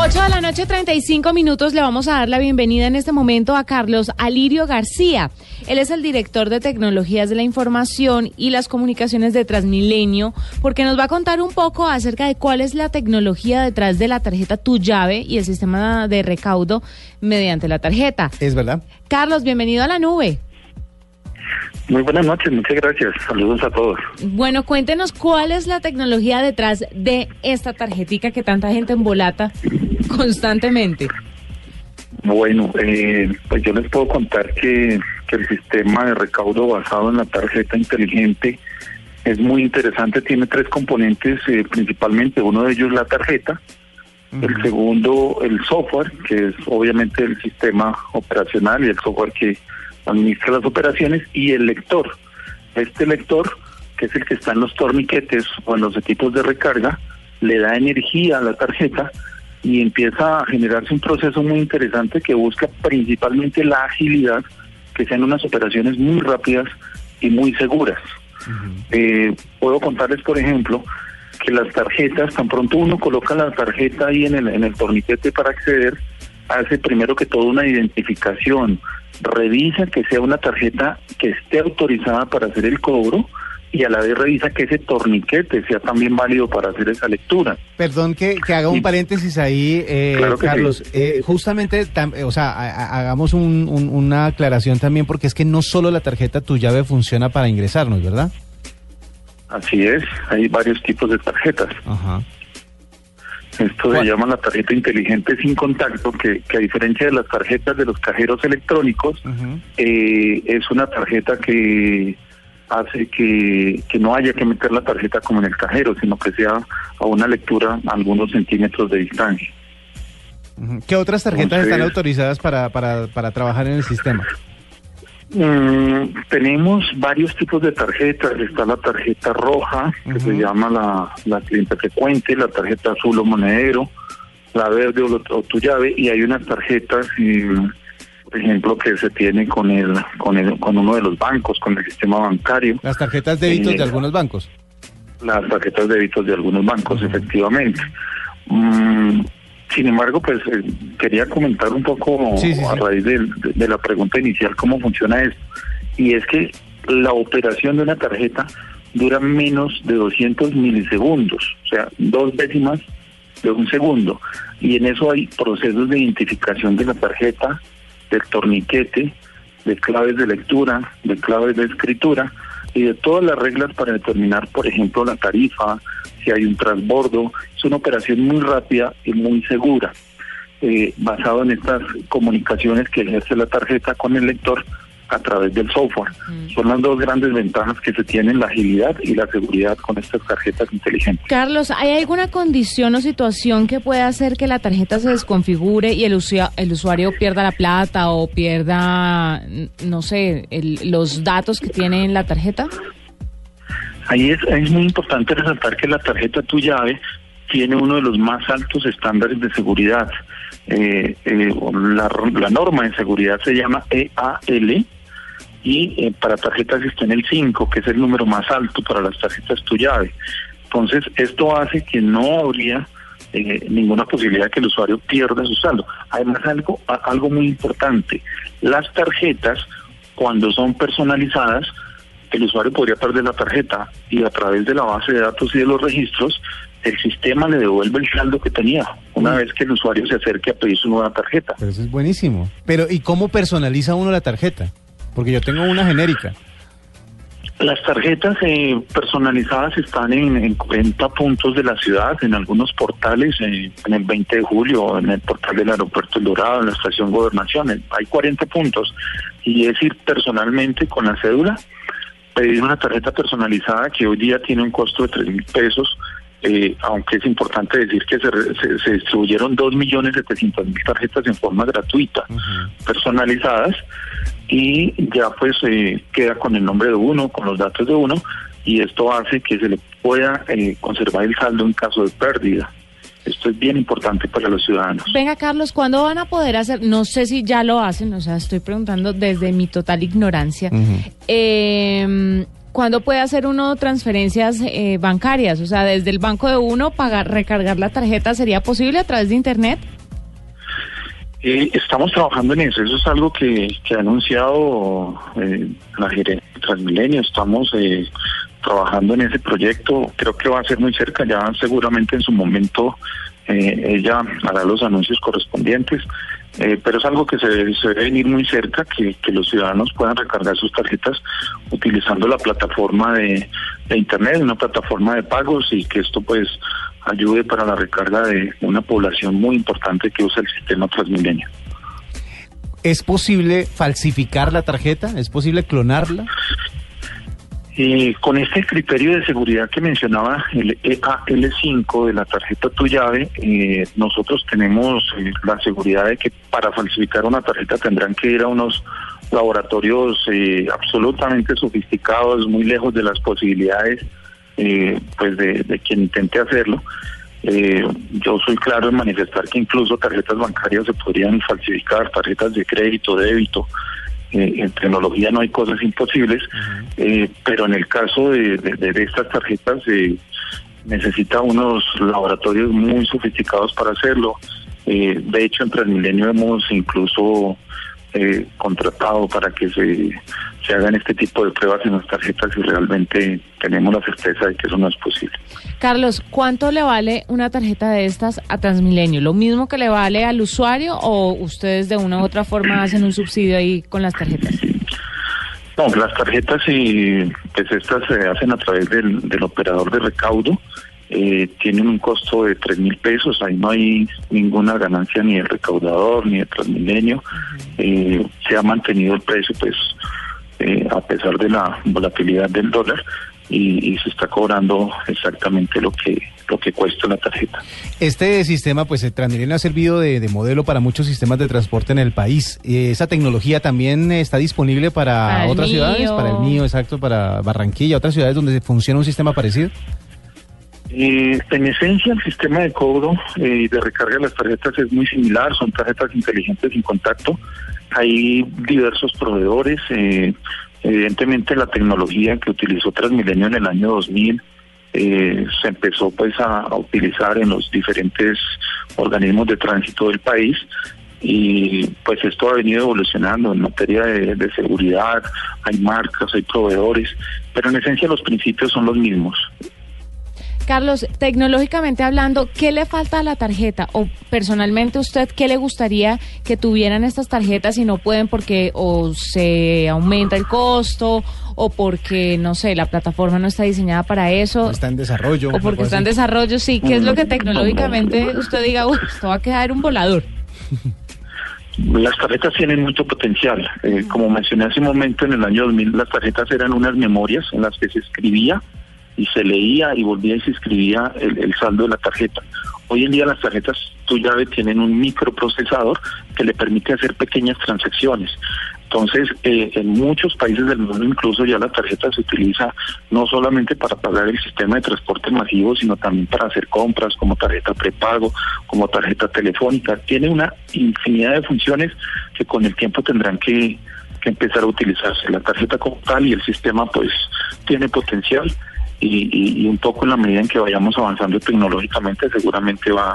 8 de la noche, 35 minutos. Le vamos a dar la bienvenida en este momento a Carlos Alirio García. Él es el director de tecnologías de la información y las comunicaciones de Transmilenio, porque nos va a contar un poco acerca de cuál es la tecnología detrás de la tarjeta Tu Llave y el sistema de recaudo mediante la tarjeta. Es verdad. Carlos, bienvenido a la nube. Muy buenas noches, muchas gracias. Saludos a todos. Bueno, cuéntenos cuál es la tecnología detrás de esta tarjetica que tanta gente embolata constantemente. Bueno, eh, pues yo les puedo contar que, que el sistema de recaudo basado en la tarjeta inteligente es muy interesante. Tiene tres componentes, eh, principalmente uno de ellos la tarjeta, el segundo el software, que es obviamente el sistema operacional y el software que administra las operaciones, y el lector. Este lector, que es el que está en los torniquetes o en los equipos de recarga, le da energía a la tarjeta y empieza a generarse un proceso muy interesante que busca principalmente la agilidad, que sean unas operaciones muy rápidas y muy seguras. Eh, puedo contarles, por ejemplo, que las tarjetas, tan pronto uno coloca la tarjeta ahí en el, en el torniquete para acceder, hace primero que todo una identificación, revisa que sea una tarjeta que esté autorizada para hacer el cobro y a la vez revisa que ese torniquete sea también válido para hacer esa lectura. Perdón que, que haga un paréntesis ahí, eh, Claro Carlos. sí. Eh, justamente, tam- eh, o sea, ha- ha- hagamos un- un- una aclaración también, porque es que no solo la tarjeta Tu Llave funciona para ingresarnos, ¿verdad? Así es, hay varios tipos de tarjetas. Ajá. Esto se llama la tarjeta inteligente sin contacto, que, que a diferencia de las tarjetas de los cajeros electrónicos, eh, es una tarjeta que hace que, que no haya que meter la tarjeta como en el cajero, sino que sea a una lectura a algunos centímetros de distancia. ¿Qué otras tarjetas Entonces- están autorizadas para, para, para trabajar en el sistema? Mm, tenemos varios tipos de tarjetas. Está la tarjeta roja, que se llama la, la cliente frecuente, la tarjeta azul o monedero, la verde o, lo- o tu llave, y hay unas tarjetas, eh, por ejemplo, que se tiene con el, con el, con uno de los bancos, con el sistema bancario, Las tarjetas débitos Eh, de algunos bancos. las tarjetas de débitos de algunos bancos, efectivamente. Mm, sin embargo, pues eh, quería comentar un poco Sí, sí, a raíz de la pregunta inicial cómo funciona esto. Y es que la operación de una tarjeta dura menos de 200 milisegundos, o sea, dos décimas de un segundo. Y en eso hay procesos de identificación de la tarjeta, del torniquete, de claves de lectura, de claves de escritura y de todas las reglas para determinar, por ejemplo, la tarifa, si hay un transbordo. Es una operación muy rápida y muy segura, eh, basado en estas comunicaciones que ejerce la tarjeta con el lector a través del software. Son las dos grandes ventajas que se tienen, la agilidad y la seguridad con estas tarjetas inteligentes. Carlos, ¿hay alguna condición o situación que pueda hacer que la tarjeta se desconfigure y el, usia- el usuario pierda la plata o pierda, no sé, el- los datos que tiene en la tarjeta? Ahí es, es muy importante resaltar que la tarjeta Tu Llave tiene uno de los más altos estándares de seguridad. Eh, eh, la, la norma de seguridad se llama EAL y eh, para tarjetas está en el 5, que es el número más alto para las tarjetas Tu Llave. Entonces, esto hace que no habría eh, ninguna posibilidad que el usuario pierda su saldo. Además, algo, algo muy importante, las tarjetas, cuando son personalizadas, el usuario podría perder la tarjeta y a través de la base de datos y de los registros el sistema le devuelve el saldo que tenía una vez que el usuario se acerque a pedir su nueva tarjeta. Pero eso es buenísimo. Pero ¿y cómo personaliza uno la tarjeta? Porque yo tengo una genérica. Las tarjetas eh, personalizadas están en, en 40 puntos de la ciudad, en algunos portales, eh, en el 20 de julio, en el portal del aeropuerto El Dorado, en la estación Gobernación. eh, Hay 40 puntos y es ir personalmente con la cédula, pedir una tarjeta personalizada que hoy día tiene un costo de 3 mil pesos, eh, aunque es importante decir que se, se, se distribuyeron 2.700.000 tarjetas en forma gratuita, personalizadas, y ya pues eh, queda con el nombre de uno, con los datos de uno, y esto hace que se le pueda eh, conservar el saldo en caso de pérdida. Esto es bien importante para los ciudadanos. Venga, Carlos, ¿cuándo van a poder hacer? No sé si ya lo hacen, o sea, estoy preguntando desde mi total ignorancia. Eh, ¿Cuándo puede hacer uno transferencias eh, bancarias? O sea, desde el banco de uno, pagar, recargar la tarjeta, ¿sería posible a través de Internet? Eh, estamos trabajando en eso, eso es algo que, que ha anunciado eh, la gerente de Transmilenio, estamos eh, trabajando en ese proyecto, creo que va a ser muy cerca, ya seguramente en su momento eh, ella hará los anuncios correspondientes, pero es algo que se, debe- venir muy cerca, que, los ciudadanos puedan recargar sus tarjetas utilizando la plataforma de Internet, una plataforma de pagos y que esto pues ayude para la recarga de una población muy importante que usa el sistema Transmilenio. ¿Es posible falsificar la tarjeta? ¿Es posible clonarla? Eh, con este criterio de seguridad que mencionaba, el E EAL5 de la tarjeta Tu Llave, eh, nosotros tenemos eh, la seguridad de que para falsificar una tarjeta tendrán que ir a unos laboratorios eh, absolutamente sofisticados, muy lejos de las posibilidades eh, pues de, de quien intente hacerlo. Eh, yo soy claro en manifestar que incluso tarjetas bancarias se podrían falsificar, tarjetas de crédito, débito. Eh, en tecnología no hay cosas imposibles, eh, pero en el caso de, de- de estas tarjetas necesita unos laboratorios muy sofisticados para hacerlo. De hecho, en Transmilenio hemos incluso contratado para que se, se hagan este tipo de pruebas en las tarjetas y realmente tenemos la certeza de que eso no es posible. Carlos, ¿cuánto le vale una tarjeta de estas a Transmilenio? ¿Lo mismo que le vale al usuario o ustedes de una u otra forma hacen un subsidio ahí con las tarjetas? No, las tarjetas y pues estas se hacen a través del, del operador de recaudo. eh, tienen un costo de tres mil pesos. Ahí no hay ninguna ganancia ni del recaudador ni del Transmilenio. Eh, se ha mantenido el precio, pues, eh, a pesar de la volatilidad del dólar y, y se está cobrando exactamente lo que lo que cuesta la tarjeta. Este sistema, pues el Transmilenio ha servido de, de modelo para muchos sistemas de transporte en el país. Eh, ¿Esa tecnología también eh, está disponible para, otras ciudades? Para el mío, exacto, para Barranquilla, otras ciudades donde funciona un sistema parecido. Eh, en esencia, el sistema de cobro eh, y de recarga de las tarjetas es muy similar, son tarjetas inteligentes sin contacto. Hay diversos proveedores. eh, evidentemente, la tecnología que utilizó Transmilenio en el año 2000 eh, se empezó pues a, utilizar en los diferentes organismos de tránsito del país y pues esto ha venido evolucionando en materia de seguridad, hay marcas, hay proveedores, pero en esencia los principios son los mismos. Carlos, tecnológicamente hablando, ¿qué le falta a la tarjeta? O personalmente usted, ¿qué le gustaría que tuvieran estas tarjetas y no pueden porque o se aumenta el costo o porque, no sé, la plataforma no está diseñada para eso? Está en desarrollo. O porque está en desarrollo, sí. ¿Qué es lo que tecnológicamente usted diga, uy, esto va a quedar un volador? Las tarjetas tienen mucho potencial. Eh, como mencioné hace un momento, en el año 2000 las tarjetas eran unas memorias en las que se escribía y se leía y volvía y se escribía el, saldo de la tarjeta. Hoy en día las tarjetas tu llave tienen un microprocesador que le permite hacer pequeñas transacciones. Entonces, eh, en muchos países del mundo incluso ya la tarjeta se utiliza no solamente para pagar el sistema de transporte masivo, sino también para hacer compras como tarjeta prepago, como tarjeta telefónica. Tiene una infinidad de funciones que con el tiempo tendrán que, que empezar a utilizarse. La tarjeta como tal y el sistema pues tiene potencial y, y- y un poco en la medida en que vayamos avanzando tecnológicamente seguramente va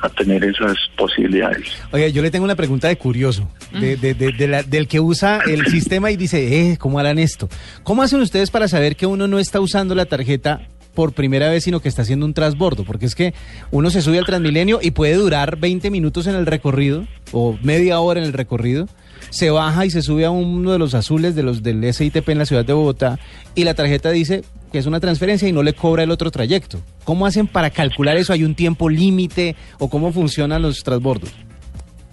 a tener esas posibilidades. Oye, yo le tengo una pregunta de curioso, de, de- de- de la- del que usa el sistema y dice, eh, ¿cómo harán esto? ¿Cómo hacen ustedes para saber que uno no está usando la tarjeta por primera vez, sino que está haciendo un transbordo, porque es que uno se sube al Transmilenio y puede durar 20 minutos en el recorrido o media hora en el recorrido, se baja y se sube a uno de los azules de los del SITP en la ciudad de Bogotá y la tarjeta dice que es una transferencia y no le cobra el otro trayecto. ¿Cómo hacen para calcular eso? ¿Hay un tiempo límite o cómo funcionan los transbordos?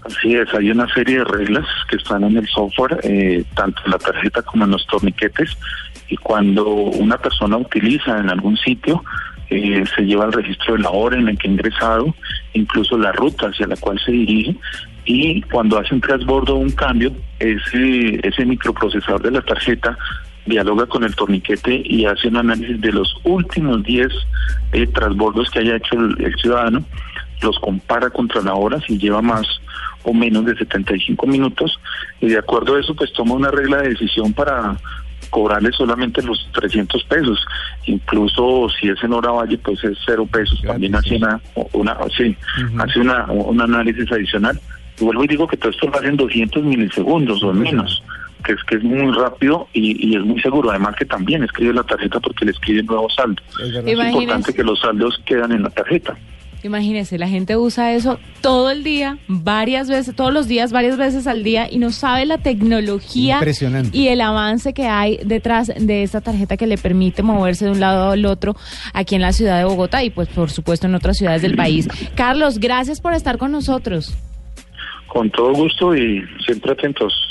Así es, hay una serie de reglas que están en el software, eh, tanto en la tarjeta como en los torniquetes, y cuando una persona utiliza en algún sitio, eh, se lleva el registro de la hora en la que ha ingresado, incluso la ruta hacia la cual se dirige, y cuando hace un transbordo o un cambio, ese, ese microprocesador de la tarjeta dialoga con el torniquete y hace un análisis de los últimos 10 eh, transbordos que haya hecho el, ciudadano, los compara contra la hora, si lleva más o menos de 75 minutos, y de acuerdo a eso, pues toma una regla de decisión para cobrarle solamente los 300 pesos. Incluso si es en hora valle, pues es cero pesos. También hace una, una sí, hace una, un análisis adicional. Y vuelvo y digo que todo esto lo hacen 200 milisegundos o menos que es que es muy rápido y, es muy seguro. Además que también escribe la tarjeta porque le escribe nuevo saldo. Es, importante que los saldos quedan en la tarjeta. Imagínese, la gente usa eso todo el día, varias veces, todos los días, varias veces al día y no sabe la tecnología y el avance que hay detrás de esta tarjeta que le permite moverse de un lado al otro aquí en la ciudad de Bogotá y pues por supuesto en otras ciudades del país. Carlos, gracias por estar con nosotros. Con todo gusto y siempre atentos.